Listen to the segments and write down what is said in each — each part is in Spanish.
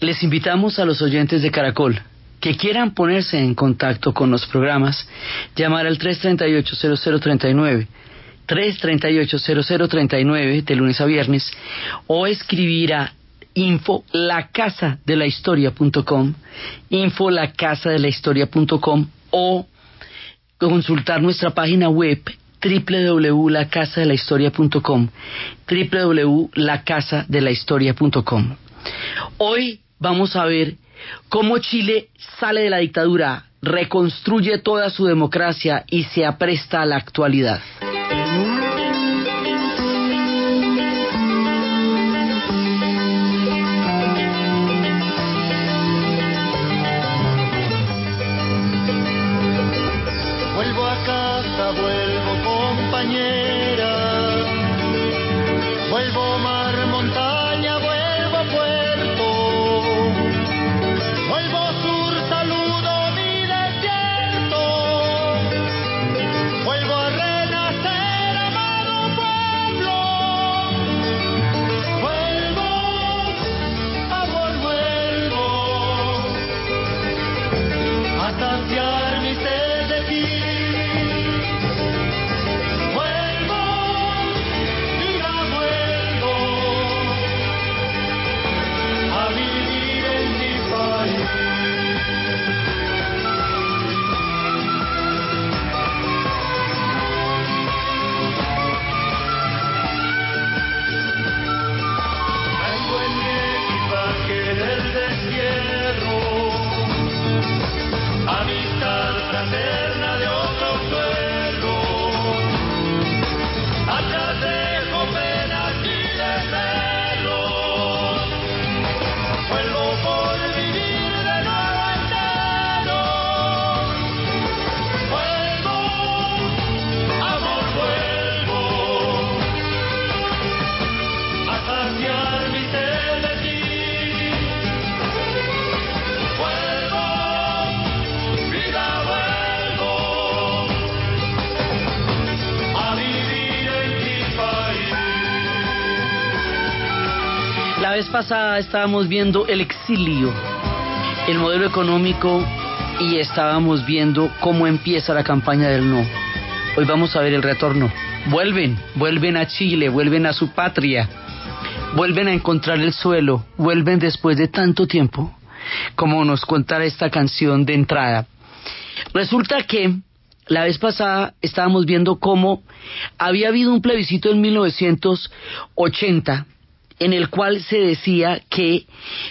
Les invitamos a los oyentes de Caracol que quieran ponerse en contacto con los programas, llamar al 338-0039, 338-0039 de lunes a viernes, o escribir a info la de la historia.com, info la casa de la historia.com o consultar nuestra página web www.lacasadelahistoria.com www.lacasadelahistoria.com Hoy vamos a ver cómo Chile sale de la dictadura, reconstruye toda su democracia y se apresta a la actualidad. Pasada estábamos viendo el exilio, el modelo económico y estábamos viendo cómo empieza la campaña del no. Hoy vamos a ver el retorno. Vuelven, vuelven a Chile, vuelven a su patria, vuelven a encontrar el suelo, vuelven después de tanto tiempo, como nos cuenta esta canción de entrada. Resulta que la vez pasada estábamos viendo cómo había habido un plebiscito en 1980 en el cual se decía que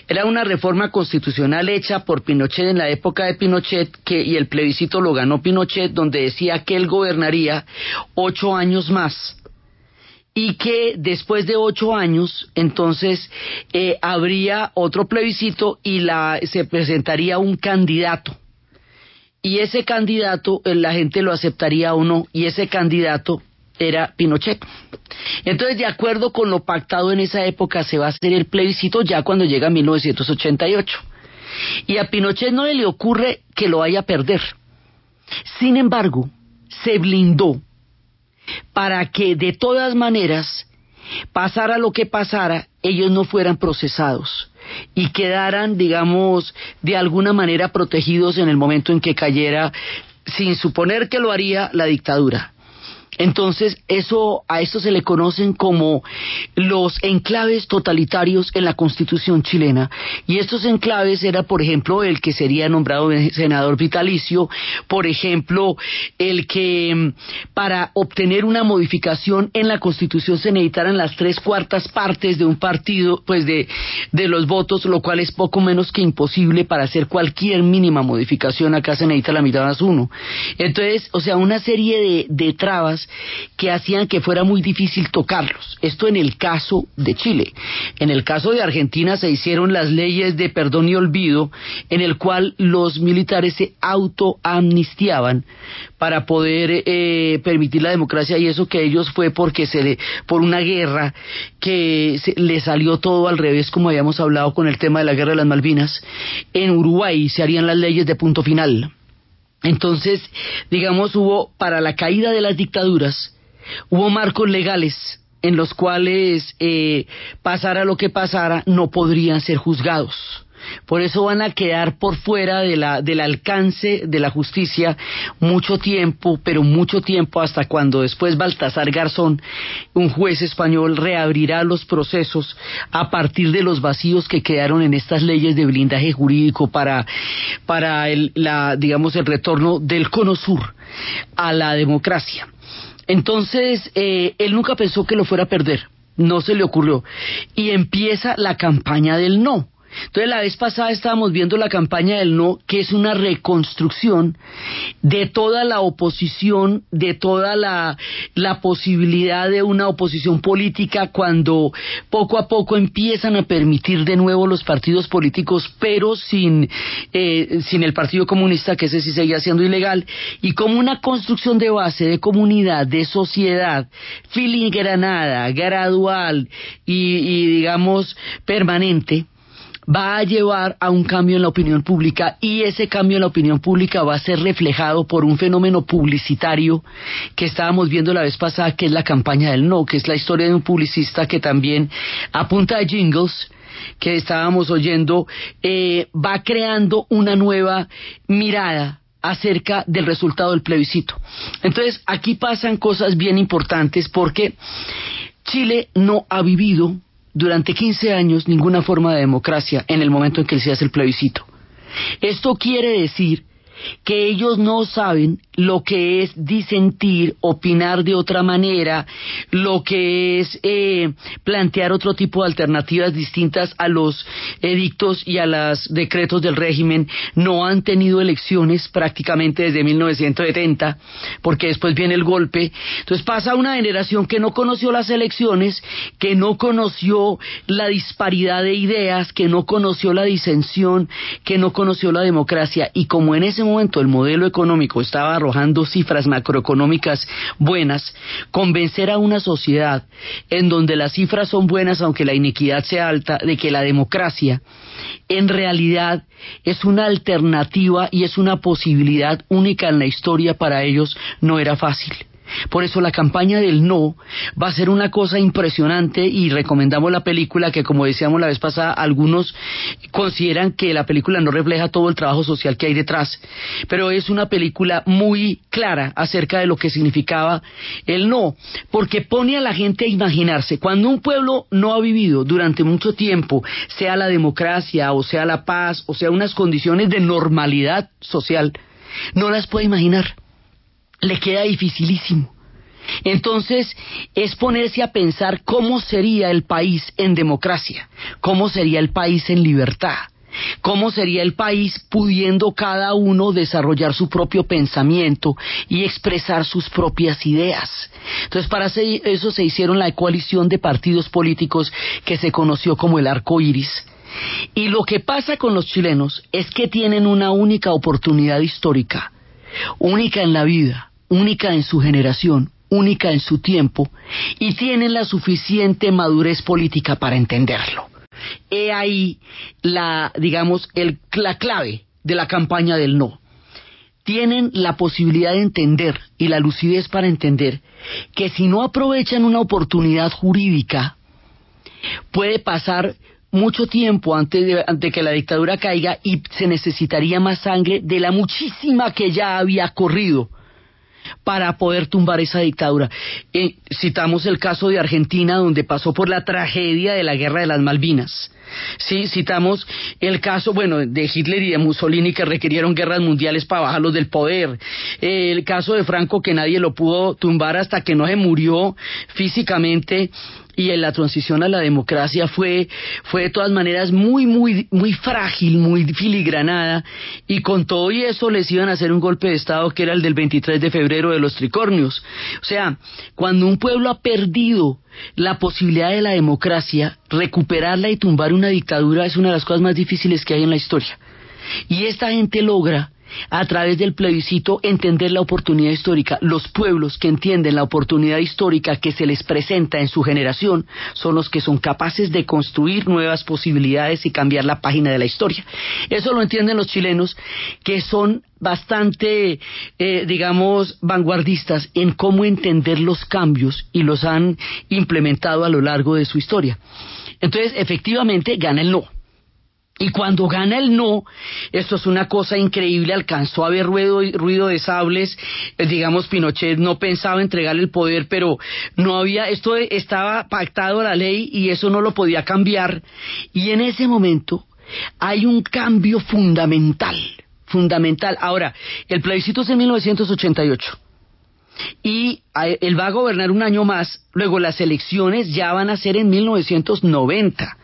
era una reforma constitucional hecha por Pinochet en la época de Pinochet que, y el plebiscito lo ganó Pinochet donde decía que él gobernaría ocho años más. Y que después de ocho años entonces eh, habría otro plebiscito y la, se presentaría un candidato. Y ese candidato eh, la gente lo aceptaría o no y ese candidato era Pinochet. Entonces, de acuerdo con lo pactado en esa época, se va a hacer el plebiscito ya cuando llega 1988. Y a Pinochet no le ocurre que lo vaya a perder. Sin embargo, se blindó para que de todas maneras, pasara lo que pasara, ellos no fueran procesados y quedaran, digamos, de alguna manera protegidos en el momento en que cayera, sin suponer que lo haría la dictadura. Entonces, eso, a esto se le conocen como los enclaves totalitarios en la constitución chilena. Y estos enclaves era, por ejemplo, el que sería nombrado senador vitalicio, por ejemplo, el que mm, para obtener una modificación en la constitución se necesitaran las tres cuartas partes de un partido, pues de, de los votos, lo cual es poco menos que imposible para hacer cualquier mínima modificación. Acá se necesita la mitad más uno. Entonces, o sea, una serie de, de trabas que hacían que fuera muy difícil tocarlos. Esto en el caso de Chile. En el caso de Argentina se hicieron las leyes de perdón y olvido, en el cual los militares se autoamnistiaban para poder eh, permitir la democracia y eso que ellos fue porque se le, por una guerra que se, le salió todo al revés como habíamos hablado con el tema de la guerra de las Malvinas en Uruguay se harían las leyes de punto final entonces, digamos, hubo, para la caída de las dictaduras, hubo marcos legales en los cuales, eh, pasara lo que pasara, no podrían ser juzgados. Por eso van a quedar por fuera de la, del alcance de la justicia mucho tiempo, pero mucho tiempo hasta cuando después Baltasar Garzón, un juez español, reabrirá los procesos a partir de los vacíos que quedaron en estas leyes de blindaje jurídico para, el, la, digamos, el retorno del cono sur a la democracia. Entonces, eh, él nunca pensó que lo fuera a perder, no se le ocurrió. Y empieza la campaña del no. Entonces la vez pasada estábamos viendo la campaña del no, que es una reconstrucción de toda la oposición, de toda la, posibilidad de una oposición política cuando poco a poco empiezan a permitir de nuevo los partidos políticos, pero sin, eh, sin el Partido Comunista, que ese sí seguía siendo ilegal, y como una construcción de base, de comunidad, de sociedad, filigranada, gradual y, y digamos permanente, va a llevar a un cambio en la opinión pública y ese cambio en la opinión pública va a ser reflejado por un fenómeno publicitario que estábamos viendo la vez pasada, que es la campaña del no, que es la historia de un publicista que también a de jingles que estábamos oyendo, eh, va creando una nueva mirada acerca del resultado del plebiscito. Entonces, aquí pasan cosas bien importantes porque Chile no ha vivido durante 15 años ninguna forma de democracia en el momento en que se hace el plebiscito. Esto quiere decir que ellos no saben lo que es disentir, opinar de otra manera, lo que es eh, plantear otro tipo de alternativas distintas a los edictos y a los decretos del régimen. No han tenido elecciones prácticamente desde 1970, porque después viene el golpe. Entonces pasa una generación que no conoció las elecciones, que no conoció la disparidad de ideas, que no conoció la disensión, que no conoció la democracia, y como en ese momento el modelo económico estaba arrojando cifras macroeconómicas buenas, convencer a una sociedad en donde las cifras son buenas aunque la iniquidad sea alta, de que la democracia en realidad es una alternativa y es una posibilidad única en la historia para ellos, no era fácil. Por eso la campaña del no va a ser una cosa impresionante y recomendamos la película que como decíamos la vez pasada, algunos consideran que la película no refleja todo el trabajo social que hay detrás, pero es una película muy clara acerca de lo que significaba el no, porque pone a la gente a imaginarse, cuando un pueblo no ha vivido durante mucho tiempo, sea la democracia o sea la paz o sea unas condiciones de normalidad social, no las puede imaginar le queda dificilísimo. Entonces, es ponerse a pensar cómo sería el país en democracia, cómo sería el país en libertad, cómo sería el país pudiendo cada uno desarrollar su propio pensamiento y expresar sus propias ideas. Entonces, para eso se hicieron la coalición de partidos políticos que se conoció como el arco iris. Y lo que pasa con los chilenos es que tienen una única oportunidad histórica, única en la vida, única en su generación, única en su tiempo, y tienen la suficiente madurez política para entenderlo. He ahí la, digamos, el, la clave de la campaña del no. Tienen la posibilidad de entender y la lucidez para entender que si no aprovechan una oportunidad jurídica, puede pasar mucho tiempo antes de, que la dictadura caiga y se necesitaría más sangre de la muchísima que ya había corrido para poder tumbar esa dictadura. Eh, citamos el caso de Argentina, donde pasó por la tragedia de la guerra de las Malvinas. Sí, citamos el caso, bueno, de Hitler y de Mussolini que requirieron guerras mundiales para bajarlos del poder. Eh, el caso de Franco que nadie lo pudo tumbar hasta que no se murió físicamente y en la transición a la democracia fue, fue de todas maneras muy, muy, muy frágil, muy filigranada, y con todo y eso les iban a hacer un golpe de Estado que era el del 23 de febrero de los tricornios. O sea, cuando un pueblo ha perdido la posibilidad de la democracia, recuperarla y tumbar una dictadura es una de las cosas más difíciles que hay en la historia. Y esta gente logra a través del plebiscito entender la oportunidad histórica. Los pueblos que entienden la oportunidad histórica que se les presenta en su generación son los que son capaces de construir nuevas posibilidades y cambiar la página de la historia. Eso lo entienden los chilenos que son bastante, eh, digamos, vanguardistas en cómo entender los cambios y los han implementado a lo largo de su historia. Entonces, efectivamente, gana el no Y cuando gana el no, esto es una cosa increíble, alcanzó a haber ruido, ruido de sables, eh, digamos Pinochet no pensaba entregarle el poder, pero no había, esto estaba pactado a la ley y eso no lo podía cambiar. Y en ese momento hay un cambio fundamental, fundamental. Ahora, el plebiscito es en 1988 y él va a gobernar un año más, luego las elecciones ya van a ser en 1990.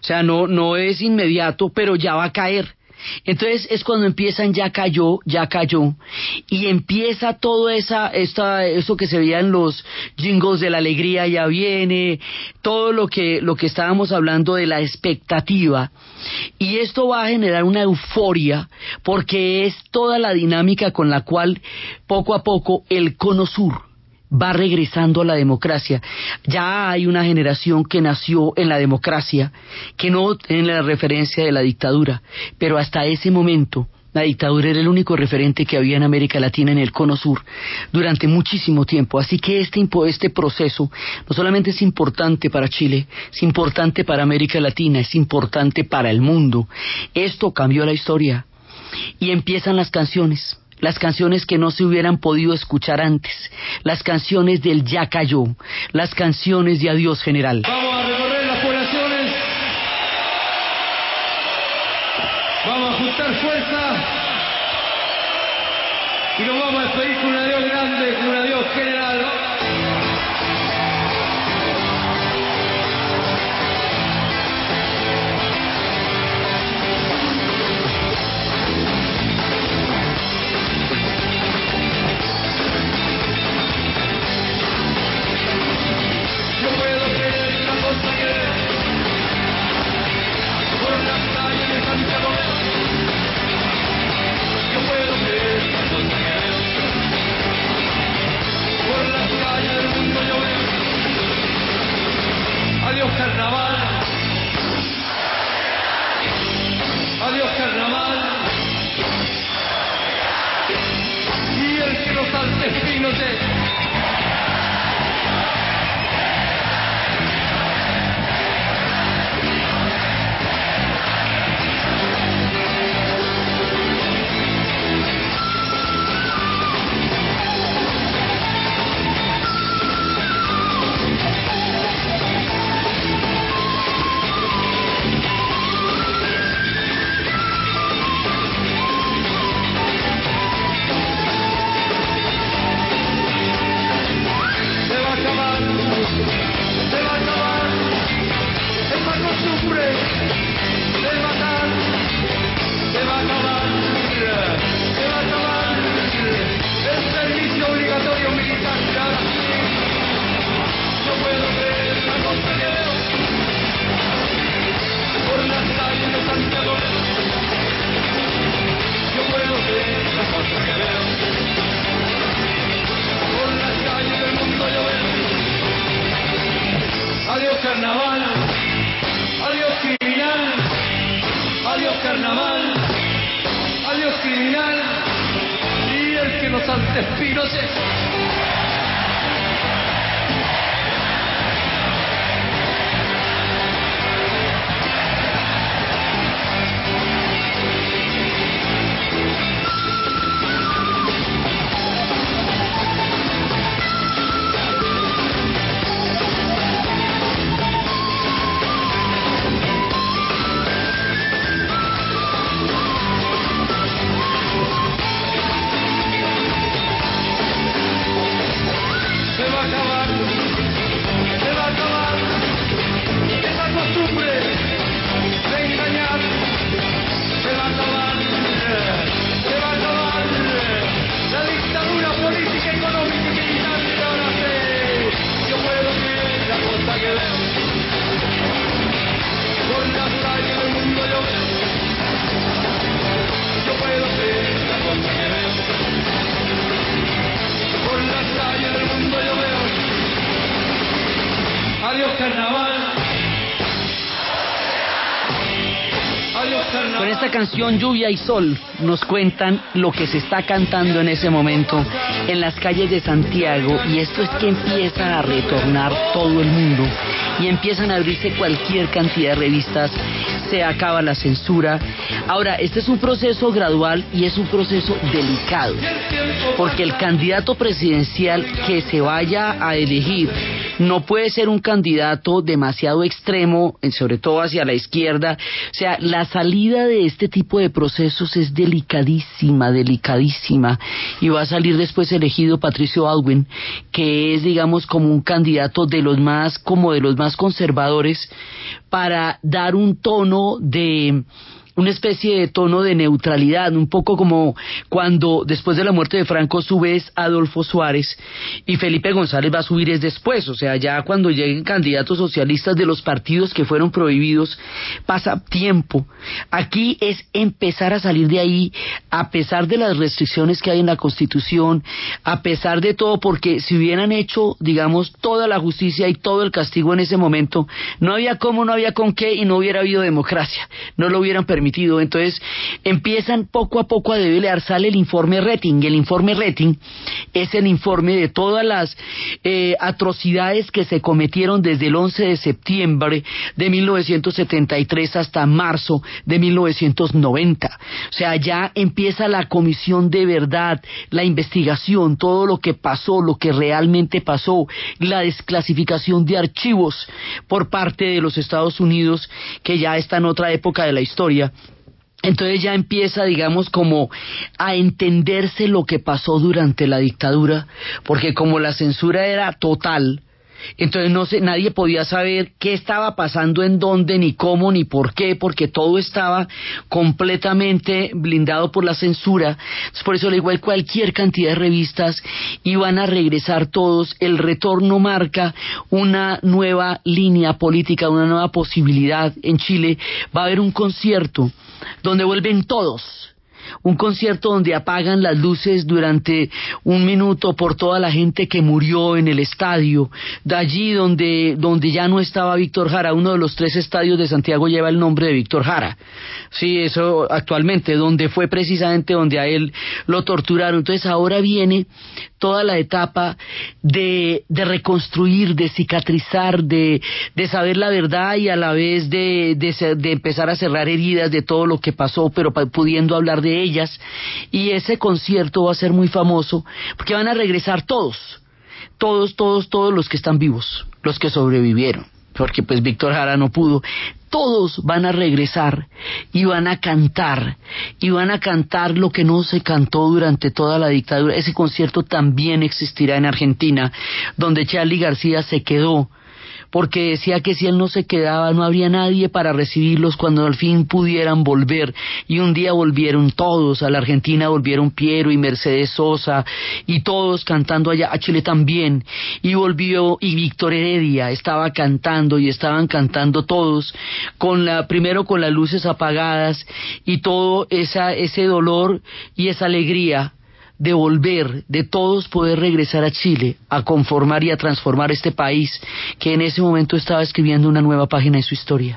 O sea, no, no es inmediato, pero ya va a caer. Entonces es cuando empiezan ya cayó, ya cayó, y empieza todo esa, esta, eso que se veía en los jingles de la alegría ya viene, todo lo que, lo que estábamos hablando de la expectativa, y esto va a generar una euforia porque es toda la dinámica con la cual poco a poco el cono sur va regresando a la democracia. Ya hay una generación que nació en la democracia, que no tiene la referencia de la dictadura, pero hasta ese momento la dictadura era el único referente que había en América Latina en el cono sur durante muchísimo tiempo. Así que este, este proceso no solamente es importante para Chile, es importante para América Latina, es importante para el mundo. Esto cambió la historia. Y empiezan las canciones las canciones que no se hubieran podido escuchar antes, las canciones del ya cayó, las canciones de adiós general. No salte espinote. Canción Lluvia y Sol nos cuentan lo que se está cantando en ese momento en las calles de Santiago y esto es que empieza a retornar todo el mundo y empiezan a abrirse cualquier cantidad de revistas se acaba la censura. Ahora, este es un proceso gradual y es un proceso delicado, porque el candidato presidencial que se vaya a elegir no puede ser un candidato demasiado extremo, sobre todo hacia la izquierda. O sea, la salida de este tipo de procesos es delicadísima, delicadísima. Y va a salir después elegido Patricio Alwin, que es, digamos, como un candidato de los más, como de los más conservadores, para dar un tono de una especie de tono de neutralidad, un poco como cuando después de la muerte de Franco subes Adolfo Suárez y Felipe González va a subir es después, o sea, ya cuando lleguen candidatos socialistas de los partidos que fueron prohibidos, pasa tiempo. Aquí es empezar a salir de ahí a pesar de las restricciones que hay en la Constitución, a pesar de todo, porque si hubieran hecho, digamos, toda la justicia y todo el castigo en ese momento, no había cómo, no había con qué y no hubiera habido democracia, no lo hubieran permitido entonces empiezan poco a poco a develar, sale el informe Rating. El informe Rating es el informe de todas las eh, atrocidades que se cometieron desde el 11 de septiembre de 1973 hasta marzo de 1990. O sea, ya empieza la comisión de verdad, la investigación, todo lo que pasó, lo que realmente pasó, la desclasificación de archivos por parte de los Estados Unidos, que ya está en otra época de la historia entonces ya empieza, digamos, como a entenderse lo que pasó durante la dictadura, porque como la censura era total, entonces no sé, nadie podía saber qué estaba pasando en dónde, ni cómo, ni por qué, porque todo estaba completamente blindado por la censura. por eso, al igual cualquier cantidad de revistas, iban a regresar todos. El retorno marca una nueva línea política, una nueva posibilidad en Chile. Va a haber un concierto donde vuelven todos un concierto donde apagan las luces durante un minuto por toda la gente que murió en el estadio, de allí donde, donde ya no estaba Víctor Jara, uno de los tres estadios de Santiago lleva el nombre de Víctor Jara, sí, eso actualmente, donde fue precisamente donde a él lo torturaron, entonces ahora viene toda la etapa de, de reconstruir, de cicatrizar, de, de, saber la verdad y a la vez de, de, empezar a cerrar heridas de todo lo que pasó, pero pudiendo hablar de ellas. Y ese concierto va a ser muy famoso porque van a regresar todos, todos, todos, todos los que están vivos, los que sobrevivieron porque pues Víctor Jara no pudo, todos van a regresar y van a cantar, y van a cantar lo que no se cantó durante toda la dictadura. Ese concierto también existirá en Argentina, donde Charlie García se quedó porque decía que si él no se quedaba no habría nadie para recibirlos cuando al fin pudieran volver. Y un día volvieron todos, a la Argentina volvieron Piero y Mercedes Sosa y todos cantando allá, a Chile también. Y volvió y Víctor Heredia estaba cantando y estaban cantando todos, con la, primero con las luces apagadas y todo esa, ese dolor y esa alegría de volver, de todos poder regresar a Chile, a conformar y a transformar este país que en ese momento estaba escribiendo una nueva página de su historia.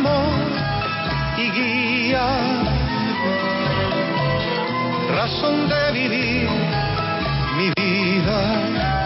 Amor y guía, razón de vivir mi vida.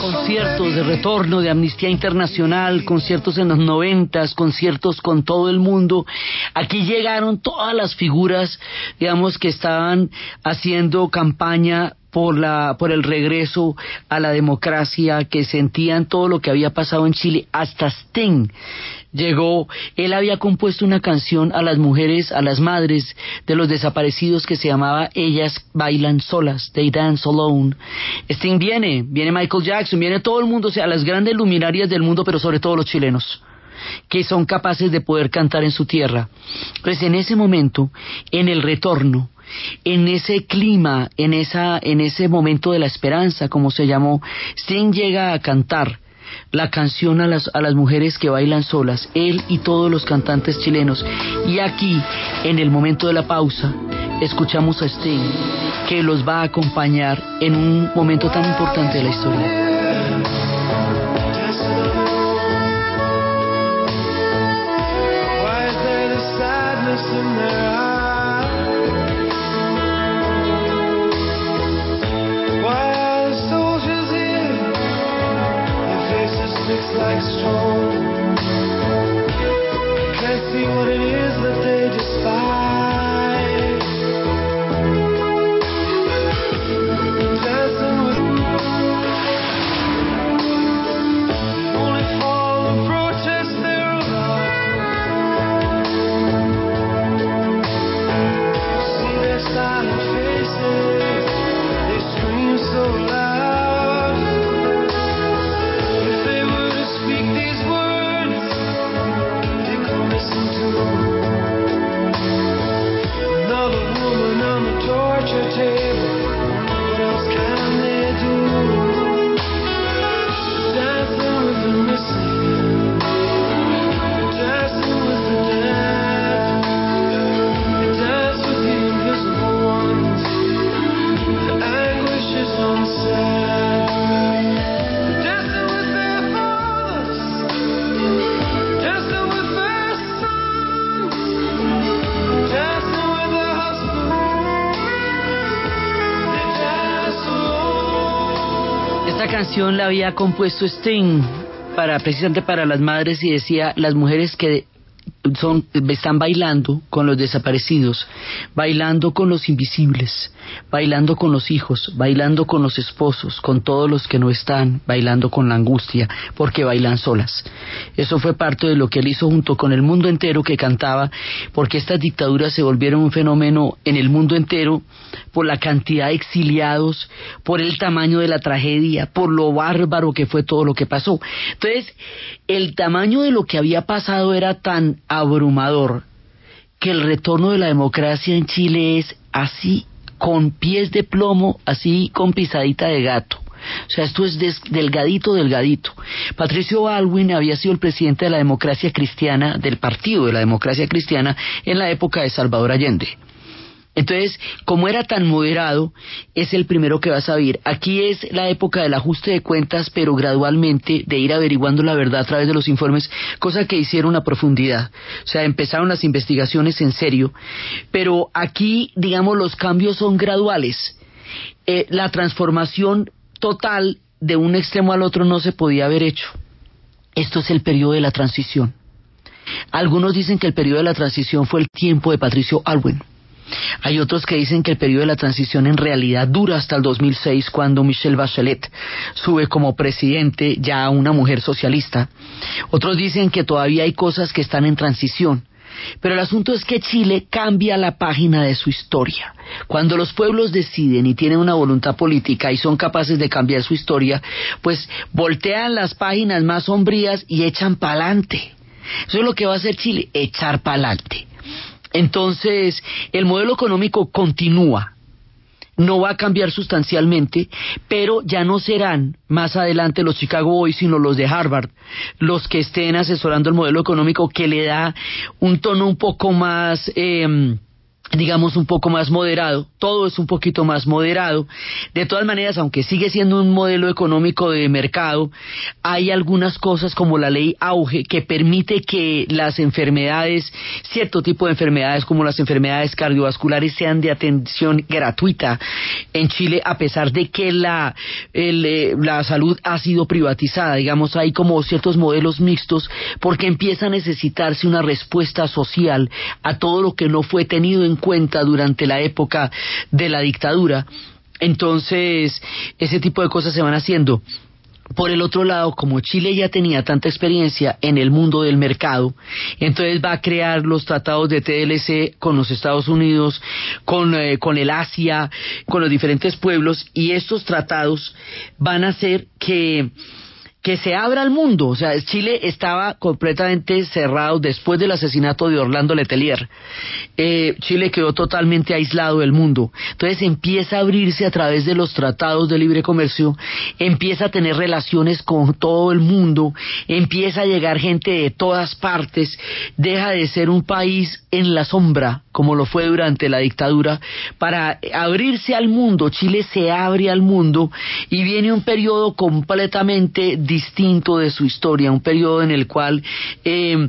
Conciertos de retorno de Amnistía Internacional, conciertos en los noventas, conciertos con todo el mundo. Aquí llegaron todas las figuras, digamos, que estaban haciendo campaña por la por el regreso a la democracia, que sentían todo lo que había pasado en Chile, hasta Sting llegó, él había compuesto una canción a las mujeres, a las madres de los desaparecidos que se llamaba Ellas bailan solas, They Dance Alone. Sting viene, viene Michael Jackson, viene todo el mundo, o sea, las grandes luminarias del mundo, pero sobre todo los chilenos que son capaces de poder cantar en su tierra. Pues en ese momento, en el retorno, en ese clima, en esa, en ese momento de la esperanza, como se llamó, Sting llega a cantar la canción a las, a las mujeres que bailan solas, él y todos los cantantes chilenos. Y aquí, en el momento de la pausa, escuchamos a Sting, que los va a acompañar en un momento tan importante de la historia. Canción la había compuesto Sting para precisamente para las madres y decía las mujeres que son están bailando con los desaparecidos, bailando con los invisibles, bailando con los hijos, bailando con los esposos, con todos los que no están, bailando con la angustia, porque bailan solas. Eso fue parte de lo que él hizo junto con el mundo entero que cantaba, porque estas dictaduras se volvieron un fenómeno en el mundo entero por la cantidad de exiliados, por el tamaño de la tragedia, por lo bárbaro que fue todo lo que pasó. Entonces, el tamaño de lo que había pasado era tan abrumador que el retorno de la democracia en Chile es así, con pies de plomo, así con pisadita de gato. O sea, esto es des- delgadito, delgadito. Patricio Baldwin había sido el presidente de la democracia cristiana, del partido de la democracia cristiana, en la época de Salvador Allende. Entonces, como era tan moderado, es el primero que vas a ver. Aquí es la época del ajuste de cuentas, pero gradualmente de ir averiguando la verdad a través de los informes, cosa que hicieron a profundidad. O sea, empezaron las investigaciones en serio, pero aquí, digamos, los cambios son graduales. Eh, la transformación total de un extremo al otro no se podía haber hecho. Esto es el periodo de la transición. Algunos dicen que el periodo de la transición fue el tiempo de Patricio Alwin. Hay otros que dicen que el periodo de la transición en realidad dura hasta el 2006 cuando Michelle Bachelet sube como presidente ya una mujer socialista. Otros dicen que todavía hay cosas que están en transición. Pero el asunto es que Chile cambia la página de su historia. Cuando los pueblos deciden y tienen una voluntad política y son capaces de cambiar su historia, pues voltean las páginas más sombrías y echan pa'lante. Eso es lo que va a hacer Chile, echar pa'lante. Entonces, el modelo económico continúa, no va a cambiar sustancialmente, pero ya no serán más adelante los Chicago Boys, sino los de Harvard, los que estén asesorando el modelo económico que le da un tono un poco más eh, digamos, un poco más moderado, todo es un poquito más moderado. De todas maneras, aunque sigue siendo un modelo económico de mercado, hay algunas cosas como la ley auge que permite que las enfermedades, cierto tipo de enfermedades como las enfermedades cardiovasculares sean de atención gratuita en Chile, a pesar de que la, eh, la salud ha sido privatizada. Digamos, hay como ciertos modelos mixtos porque empieza a necesitarse una respuesta social a todo lo que no fue tenido en cuenta durante la época de la dictadura. Entonces, ese tipo de cosas se van haciendo. Por el otro lado, como Chile ya tenía tanta experiencia en el mundo del mercado, entonces va a crear los tratados de TLC con los Estados Unidos, con, eh, con el Asia, con los diferentes pueblos, y estos tratados van a hacer que que se abra al mundo. O sea, Chile estaba completamente cerrado después del asesinato de Orlando Letelier. Eh, Chile quedó totalmente aislado del mundo. Entonces empieza a abrirse a través de los tratados de libre comercio, empieza a tener relaciones con todo el mundo, empieza a llegar gente de todas partes, deja de ser un país en la sombra, como lo fue durante la dictadura, para abrirse al mundo. Chile se abre al mundo y viene un periodo completamente distinto de su historia, un periodo en el cual eh,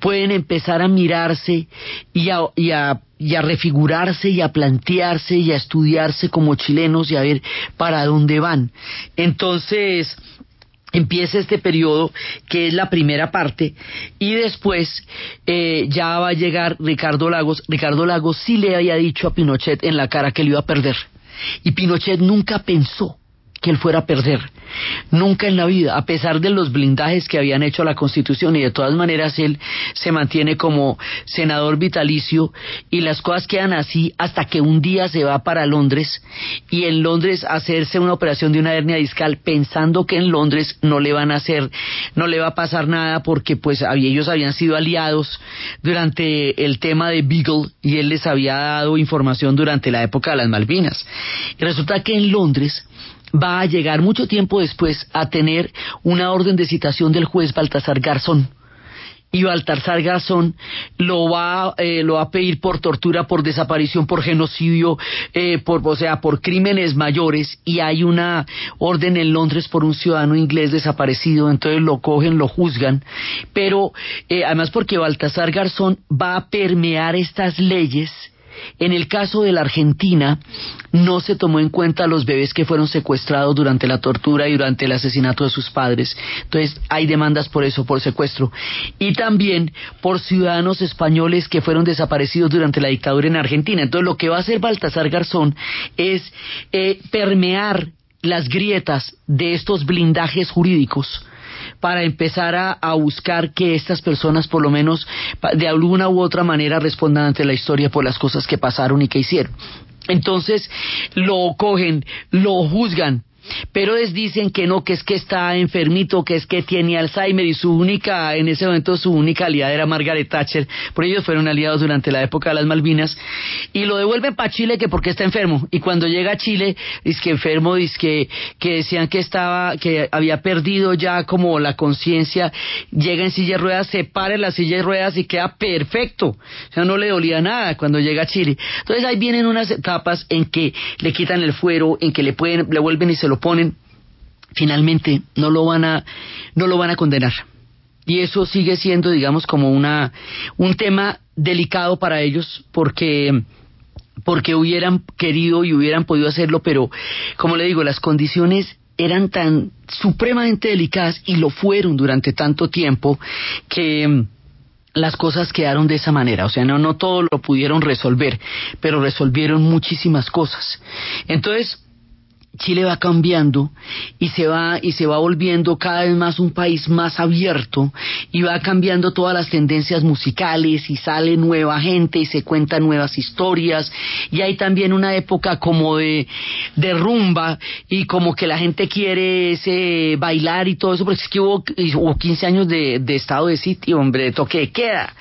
pueden empezar a mirarse y a, refigurarse y a plantearse y a estudiarse como chilenos y a ver para dónde van. Entonces, empieza este periodo que es la primera parte y después eh, ya va a llegar Ricardo Lagos. Ricardo Lagos sí le había dicho a Pinochet en la cara que le iba a perder y Pinochet nunca pensó que él fuera a perder. Nunca en la vida, a pesar de los blindajes que habían hecho a la Constitución y de todas maneras él se mantiene como senador vitalicio y las cosas quedan así hasta que un día se va para Londres y en Londres hacerse una operación de una hernia discal pensando que en Londres no le van a hacer, no le va a pasar nada porque pues ellos habían sido aliados durante el tema de Beagle y él les había dado información durante la época de las Malvinas. Y resulta que en Londres va a llegar mucho tiempo después a tener una orden de citación del juez Baltasar Garzón. Y Baltasar Garzón lo va, eh, lo va a pedir por tortura, por desaparición, por genocidio, eh, por, o sea, por crímenes mayores. Y hay una orden en Londres por un ciudadano inglés desaparecido, entonces lo cogen, lo juzgan. Pero eh, además porque Baltasar Garzón va a permear estas leyes en el caso de la Argentina, no se tomó en cuenta a los bebés que fueron secuestrados durante la tortura y durante el asesinato de sus padres. Entonces, hay demandas por eso, por secuestro. Y también por ciudadanos españoles que fueron desaparecidos durante la dictadura en Argentina. Entonces, lo que va a hacer Baltasar Garzón es eh, permear las grietas de estos blindajes jurídicos para empezar a, buscar que estas personas por lo menos de alguna u otra manera respondan ante la historia por las cosas que pasaron y que hicieron. Entonces lo cogen, lo juzgan, pero les dicen que no, que es que está enfermito, que es que tiene Alzheimer y su única, en ese momento su única aliada era Margaret Thatcher, por ellos fueron aliados durante la época de las Malvinas, y lo devuelven para Chile que porque está enfermo, y cuando llega a Chile, dice que enfermo, dice que, que decían que estaba, que había perdido ya como la conciencia, llega en silla de ruedas, se para en la silla de ruedas y queda perfecto, o sea, no le dolía nada cuando llega a Chile. Entonces ahí vienen unas etapas en que le quitan el fuero, en que le pueden, le vuelven y se lo ponen, finalmente no lo van a, no lo van a condenar. Y eso sigue siendo, digamos, como una, un tema delicado para ellos porque porque hubieran querido y hubieran podido hacerlo, pero como le digo, las condiciones eran tan supremamente delicadas y lo fueron durante tanto tiempo que las cosas quedaron de esa manera, o sea, no, no todo lo pudieron resolver, pero resolvieron muchísimas cosas. Entonces, Chile va cambiando y se va y se va volviendo cada vez más un país más abierto y va cambiando todas las tendencias musicales y sale nueva gente y se cuentan nuevas historias. Y hay también una época como de, de rumba y como que la gente quiere ese bailar y todo eso porque es que hubo, hubo 15 años de, de estado de sitio hombre de toque queda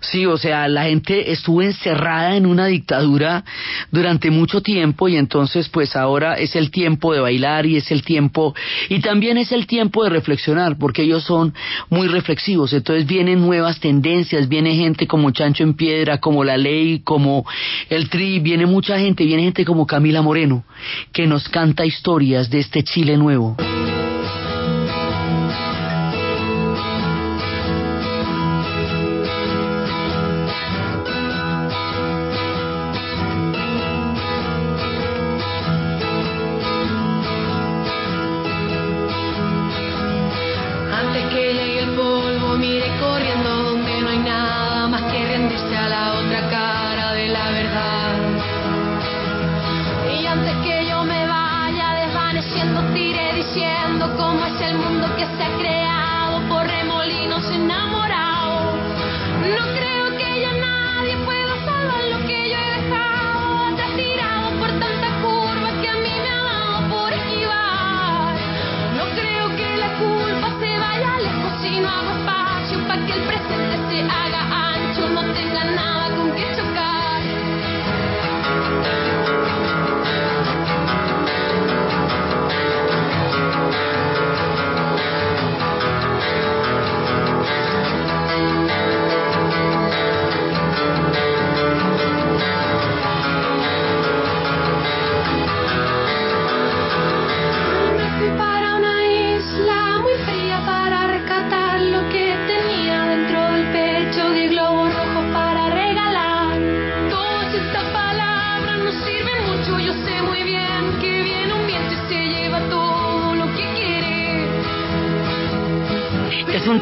Sí, o sea, la gente estuvo encerrada en una dictadura durante mucho tiempo y entonces pues ahora es el tiempo de bailar y es el tiempo y también es el tiempo de reflexionar porque ellos son muy reflexivos, entonces vienen nuevas tendencias, viene gente como Chancho en Piedra, como La Ley, como El Tri, viene mucha gente, viene gente como Camila Moreno que nos canta historias de este Chile nuevo. antes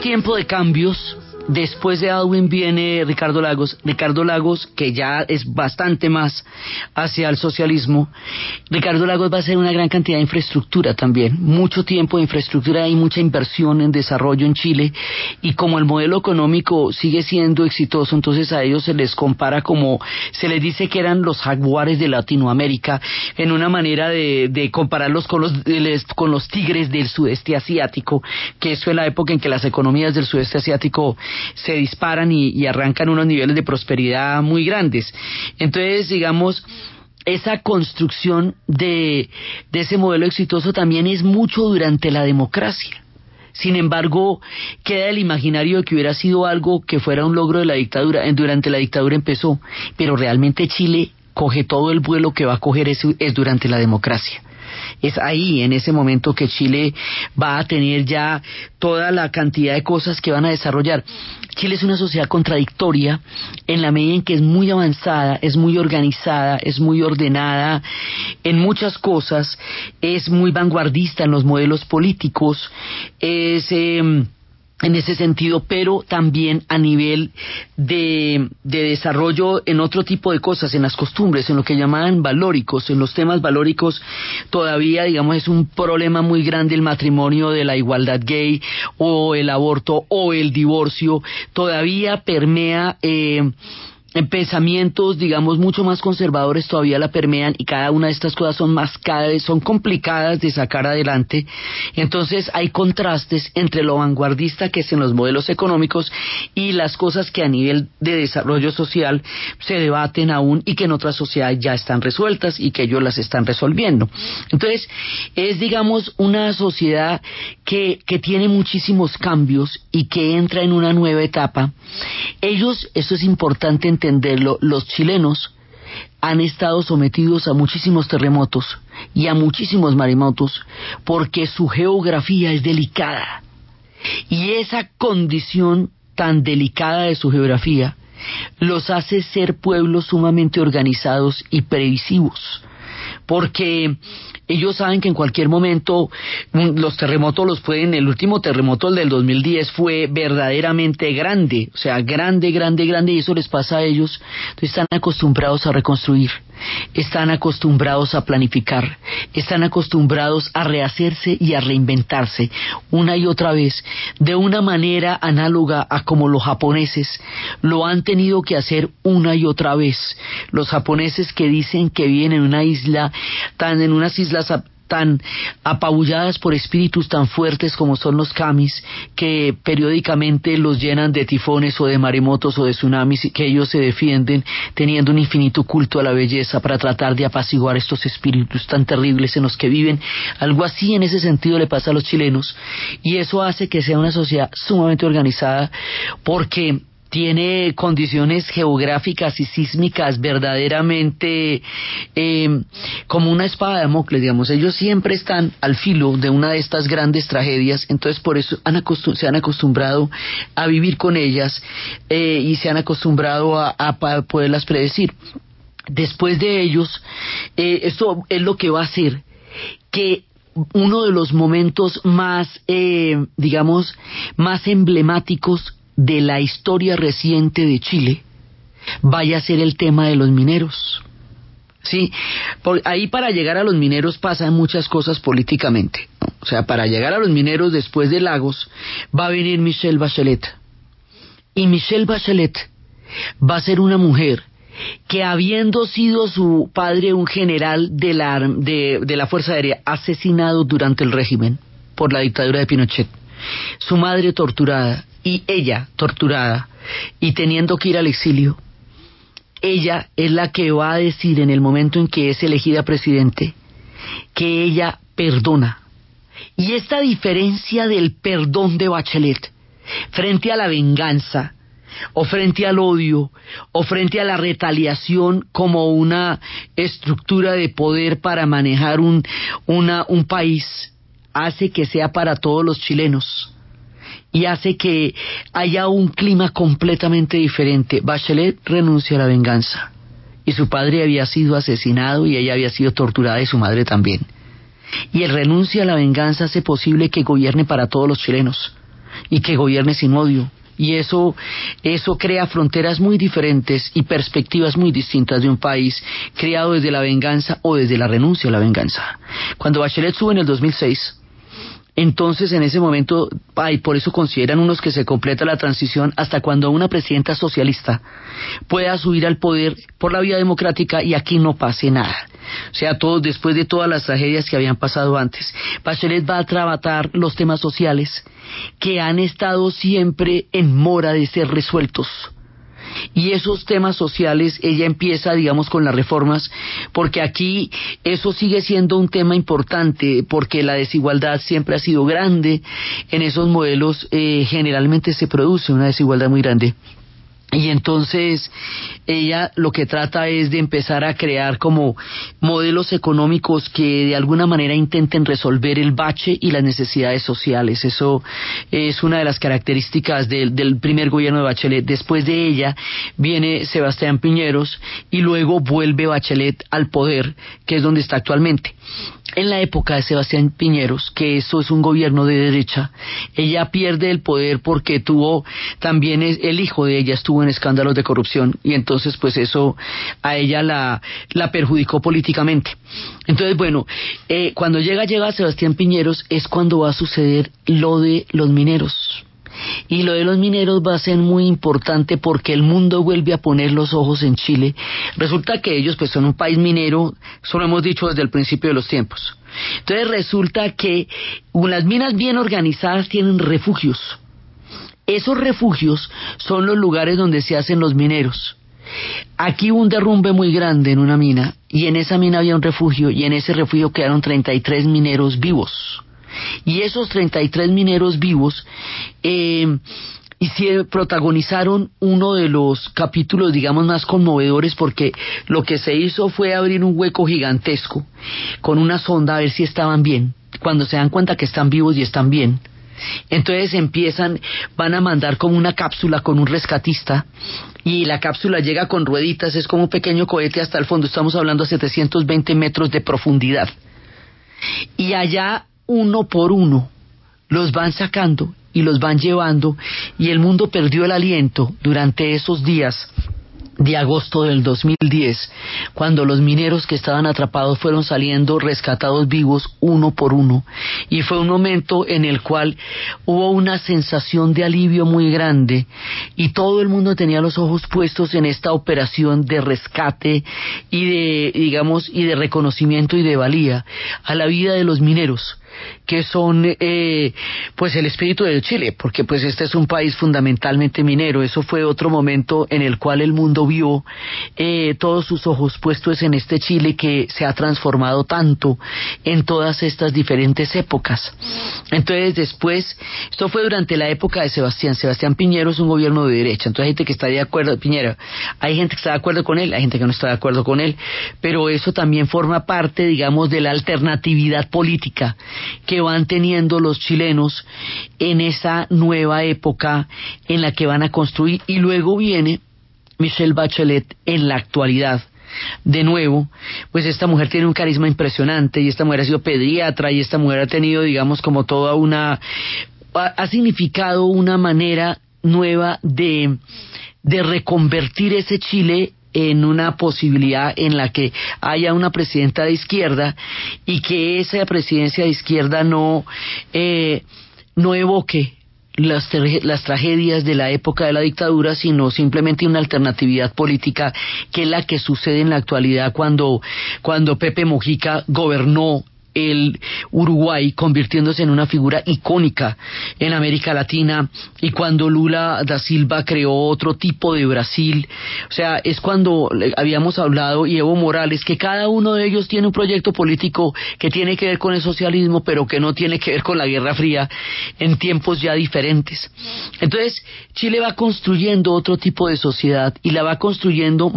tiempo de cambios. Después de Alwin viene Ricardo Lagos. Ricardo Lagos, que ya es bastante más hacia el socialismo. Ricardo Lagos va a hacer una gran cantidad de infraestructura también. Mucho tiempo de infraestructura y mucha inversión en desarrollo en Chile. Y como el modelo económico sigue siendo exitoso, entonces a ellos se les compara como, se les dice que eran los jaguares de Latinoamérica, en una manera de, de compararlos con los, con los tigres del sudeste asiático, que eso es la época en que las economías del sudeste asiático se disparan y, arrancan unos niveles de prosperidad muy grandes. Entonces, digamos, esa construcción de, ese modelo exitoso también es mucho durante la democracia. Sin embargo, queda el imaginario de que hubiera sido algo que fuera un logro de la dictadura. Durante la dictadura empezó, pero realmente Chile coge todo el vuelo que va a coger es durante la democracia es ahí, en ese momento, que Chile va a tener ya toda la cantidad de cosas que van a desarrollar. Chile es una sociedad contradictoria en la medida en que es muy avanzada, es muy organizada, es muy ordenada en muchas cosas, es muy vanguardista en los modelos políticos, es... Eh, en ese sentido, pero también a nivel de, de, desarrollo en otro tipo de cosas, en las costumbres, en lo que llamaban valóricos, en los temas valóricos, todavía, digamos, es un problema muy grande el matrimonio de la igualdad gay o el aborto o el divorcio, todavía permea eh, pensamientos, digamos, mucho más conservadores todavía la permean y cada una de estas cosas son más cada son complicadas de sacar adelante. Entonces hay contrastes entre lo vanguardista que es en los modelos económicos y las cosas que a nivel de desarrollo social se debaten aún y que en otras sociedades ya están resueltas y que ellos las están resolviendo. Entonces es, digamos, una sociedad que, que tiene muchísimos cambios y que entra en una nueva etapa. Ellos, eso es importante entenderlo, los chilenos han estado sometidos a muchísimos terremotos y a muchísimos maremotos porque su geografía es delicada. Y esa condición tan delicada de su geografía los hace ser pueblos sumamente organizados y previsivos. Porque ellos saben que en cualquier momento mm, los terremotos los pueden, el último terremoto, el del 2010, fue verdaderamente grande, o sea, grande, grande, grande, y eso les pasa a ellos. Entonces están acostumbrados a reconstruir están acostumbrados a planificar, están acostumbrados a rehacerse y a reinventarse una y otra vez de una manera análoga a como los japoneses lo han tenido que hacer una y otra vez. Los japoneses que dicen que viven en una isla, tan en unas islas tan apabulladas por espíritus tan fuertes como son los kamis, que periódicamente los llenan de tifones o de maremotos o de tsunamis y que ellos se defienden teniendo un infinito culto a la belleza para tratar de apaciguar estos espíritus tan terribles en los que viven. Algo así en ese sentido le pasa a los chilenos y eso hace que sea una sociedad sumamente organizada porque tiene condiciones geográficas y sísmicas verdaderamente eh, como una espada de Damocles, digamos. Ellos siempre están al filo de una de estas grandes tragedias, entonces por eso se han acostumbrado a vivir con ellas eh, y se han acostumbrado a, poderlas predecir. Después de ellos, eh, esto es lo que va a hacer que uno de los momentos más, digamos, más emblemáticos de la historia reciente de Chile vaya a ser el tema de los mineros. Sí, ahí para llegar a los mineros pasan muchas cosas políticamente. O sea, para llegar a los mineros después de Lagos va a venir Michelle Bachelet. Y Michelle Bachelet va a ser una mujer que habiendo sido su padre un general de la, de, de la Fuerza Aérea asesinado durante el régimen por la dictadura de Pinochet, su madre torturada y ella torturada y teniendo que ir al exilio, ella es la que va a decir en el momento en que es elegida presidente que ella perdona. Y esta diferencia del perdón de Bachelet frente a la venganza, o frente al odio, o frente a la retaliación como una estructura de poder para manejar un, un país, hace que sea para todos los chilenos y hace que haya un clima completamente diferente. Bachelet renuncia a la venganza y su padre había sido asesinado y ella había sido torturada y su madre también. Y el renuncia a la venganza hace posible que gobierne para todos los chilenos y que gobierne sin odio. Y eso, eso crea fronteras muy diferentes y perspectivas muy distintas de un país creado desde la venganza o desde la renuncia a la venganza. Cuando Bachelet sube en el 2006, entonces, en ese momento, y por eso consideran unos que se completa la transición hasta cuando una presidenta socialista pueda subir al poder por la vía democrática y aquí no pase nada. O sea, todos después de todas las tragedias que habían pasado antes. Bachelet va a trabajar los temas sociales que han estado siempre en mora de ser resueltos y esos temas sociales ella empieza, digamos, con las reformas, porque aquí eso sigue siendo un tema importante, porque la desigualdad siempre ha sido grande, en esos modelos eh, generalmente se produce una desigualdad muy grande. Y entonces ella lo que trata es de empezar a crear como modelos económicos que de alguna manera intenten resolver el bache y las necesidades sociales. Eso es una de las características del, del primer gobierno de Bachelet. Después de ella viene Sebastián Piñeros y luego vuelve Bachelet al poder, que es donde está actualmente en la época de Sebastián Piñeros, que eso es un gobierno de derecha, ella pierde el poder porque tuvo también el hijo de ella estuvo en escándalos de corrupción y entonces pues eso a ella la, la perjudicó políticamente. Entonces bueno, eh, cuando llega llega Sebastián Piñeros es cuando va a suceder lo de los mineros. Y lo de los mineros va a ser muy importante porque el mundo vuelve a poner los ojos en Chile. Resulta que ellos pues son un país minero, eso lo hemos dicho desde el principio de los tiempos. Entonces resulta que las minas bien organizadas tienen refugios. Esos refugios son los lugares donde se hacen los mineros. Aquí hubo un derrumbe muy grande en una mina y en esa mina había un refugio y en ese refugio quedaron 33 mineros vivos. Y esos 33 mineros vivos eh, protagonizaron uno de los capítulos, digamos, más conmovedores porque lo que se hizo fue abrir un hueco gigantesco con una sonda a ver si estaban bien. Cuando se dan cuenta que están vivos y están bien, entonces empiezan, van a mandar como una cápsula con un rescatista y la cápsula llega con rueditas, es como un pequeño cohete hasta el fondo, estamos hablando a 720 metros de profundidad. Y allá uno por uno los van sacando y los van llevando y el mundo perdió el aliento durante esos días de agosto del 2010, cuando los mineros que estaban atrapados fueron saliendo rescatados vivos uno por uno. Y fue un momento en el cual hubo una sensación de alivio muy grande y todo el mundo tenía los ojos puestos en esta operación de rescate y de, digamos, y de reconocimiento y de valía a la vida de los mineros que son eh, pues el espíritu de Chile, porque pues este es un país fundamentalmente minero. Eso fue otro momento en el cual el mundo vio eh, todos sus ojos puestos en este Chile que se ha transformado tanto en todas estas diferentes épocas. Entonces después, esto fue durante la época de Sebastián. Sebastián Piñero es un gobierno de derecha, entonces hay gente que está de acuerdo, Piñera, hay gente que está de acuerdo con él, hay gente que no está de acuerdo con él, pero eso también forma parte, digamos, de la alternatividad política que van teniendo los chilenos en esa nueva época en la que van a construir. Y luego viene Michelle Bachelet en la actualidad. De nuevo, pues esta mujer tiene un carisma impresionante y esta mujer ha sido pediatra y esta mujer ha tenido, digamos, como toda una... ha, significado una manera nueva de, de reconvertir ese Chile en una posibilidad en la que haya una presidenta de izquierda y que esa presidencia de izquierda no, eh, no evoque las, las, tragedias de la época de la dictadura, sino simplemente una alternatividad política que es la que sucede en la actualidad cuando, cuando Pepe Mojica gobernó el Uruguay convirtiéndose en una figura icónica en América Latina y cuando Lula da Silva creó otro tipo de Brasil, o sea, es cuando habíamos hablado y Evo Morales que cada uno de ellos tiene un proyecto político que tiene que ver con el socialismo, pero que no tiene que ver con la Guerra Fría en tiempos ya diferentes. Entonces, Chile va construyendo otro tipo de sociedad y la va construyendo,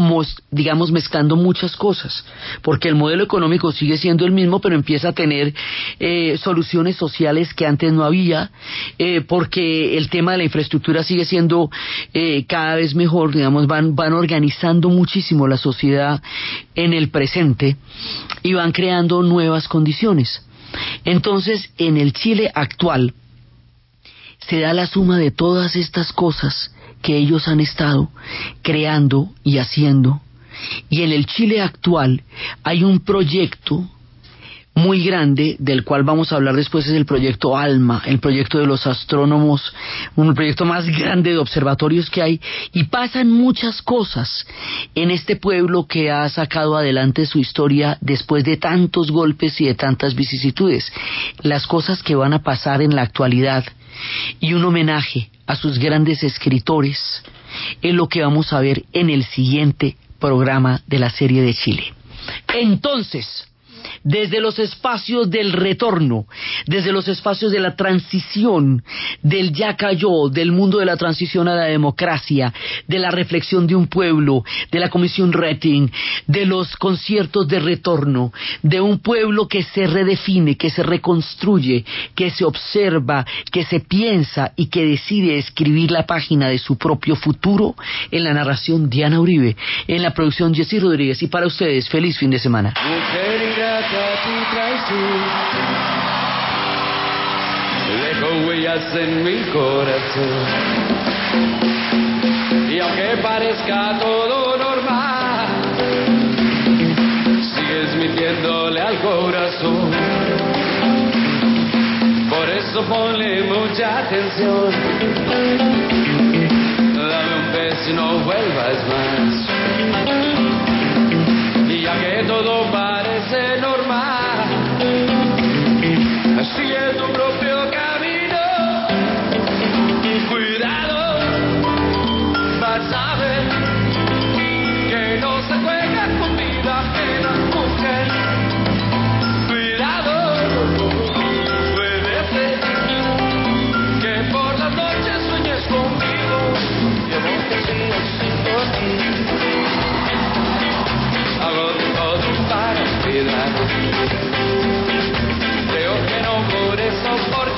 digamos, mezclando muchas cosas, porque el modelo económico sigue siendo el mismo, pero empieza a tener eh, soluciones sociales que antes no había, eh, porque el tema de la infraestructura sigue siendo eh, cada vez mejor, digamos, van, van organizando muchísimo la sociedad en el presente y van creando nuevas condiciones. Entonces, en el Chile actual, se da la suma de todas estas cosas que ellos han estado creando y haciendo. Y en el Chile actual hay un proyecto muy grande del cual vamos a hablar después es el proyecto ALMA, el proyecto de los astrónomos, un proyecto más grande de observatorios que hay y pasan muchas cosas en este pueblo que ha sacado adelante su historia después de tantos golpes y de tantas vicisitudes, las cosas que van a pasar en la actualidad y un homenaje a sus grandes escritores es lo que vamos a ver en el siguiente programa de la serie de Chile. Entonces, desde los espacios del retorno, desde los espacios de la transición, del ya cayó, del mundo de la transición a la democracia, de la reflexión de un pueblo, de la comisión Rating, de los conciertos de retorno, de un pueblo que se redefine, que se reconstruye, que se observa, que se piensa y que decide escribir la página de su propio futuro en la narración Diana Uribe, en la producción Jessy Rodríguez y para ustedes feliz fin de semana. Tu traición. Dejo huellas en mi corazón. Y aunque parezca todo normal, sigues mintiéndole al corazón. Por eso ponle mucha atención. Dame un beso y no vuelvas más. Y aunque todo parece normal. Sigue tu propio camino. Cuidado, vas a ver que no se juega con vida ajena, mujer. Cuidado, puede ser que por las noches sueñes conmigo. Yo no te sin dormir. I love all piedad. Creo que no podré soportar.